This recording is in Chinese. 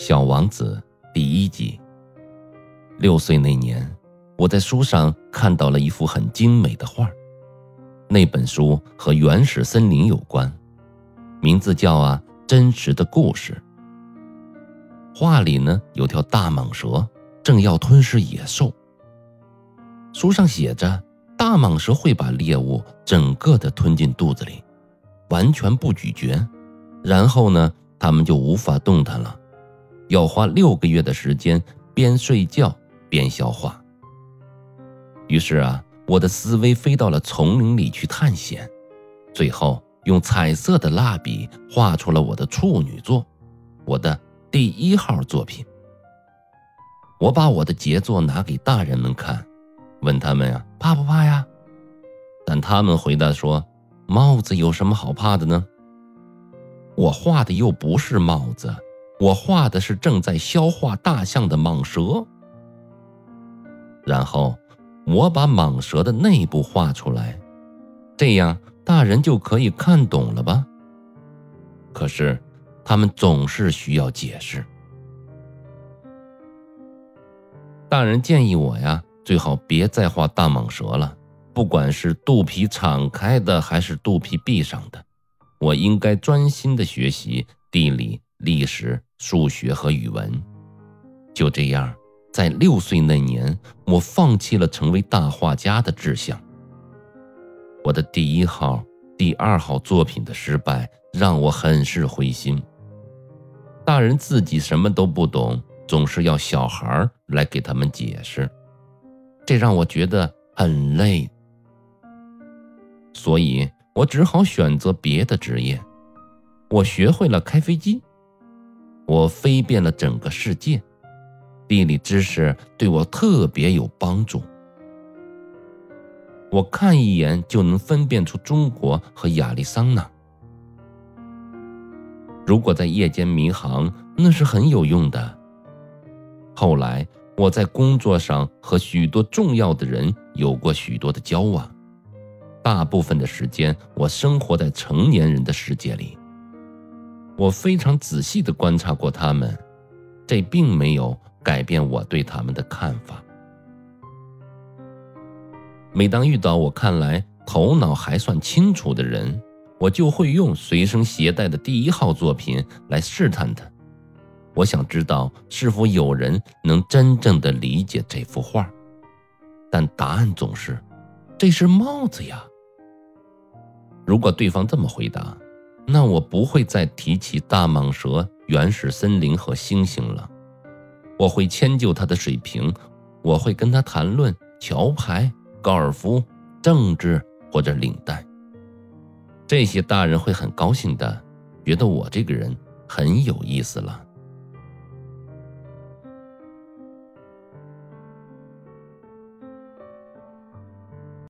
小王子第一集。六岁那年，我在书上看到了一幅很精美的画。那本书和原始森林有关，名字叫《啊真实的故事》。画里呢有条大蟒蛇，正要吞噬野兽。书上写着，大蟒蛇会把猎物整个的吞进肚子里，完全不咀嚼，然后呢，它们就无法动弹了。要花六个月的时间，边睡觉边消化。于是啊，我的思维飞到了丛林里去探险，最后用彩色的蜡笔画出了我的处女作，我的第一号作品。我把我的杰作拿给大人们看，问他们呀，怕不怕呀？但他们回答说，帽子有什么好怕的呢？我画的又不是帽子。我画的是正在消化大象的蟒蛇，然后我把蟒蛇的内部画出来，这样大人就可以看懂了吧？可是他们总是需要解释。大人建议我呀，最好别再画大蟒蛇了，不管是肚皮敞开的还是肚皮闭上的，我应该专心的学习地理。历史、数学和语文，就这样，在六岁那年，我放弃了成为大画家的志向。我的第一号、第二号作品的失败让我很是灰心。大人自己什么都不懂，总是要小孩来给他们解释，这让我觉得很累。所以我只好选择别的职业。我学会了开飞机。我飞遍了整个世界，地理知识对我特别有帮助。我看一眼就能分辨出中国和亚利桑那。如果在夜间迷航，那是很有用的。后来我在工作上和许多重要的人有过许多的交往，大部分的时间我生活在成年人的世界里。我非常仔细地观察过他们，这并没有改变我对他们的看法。每当遇到我看来头脑还算清楚的人，我就会用随身携带的第一号作品来试探他。我想知道是否有人能真正的理解这幅画，但答案总是：“这是帽子呀。”如果对方这么回答。那我不会再提起大蟒蛇、原始森林和猩猩了。我会迁就他的水平，我会跟他谈论桥牌、高尔夫、政治或者领带。这些大人会很高兴的，觉得我这个人很有意思了。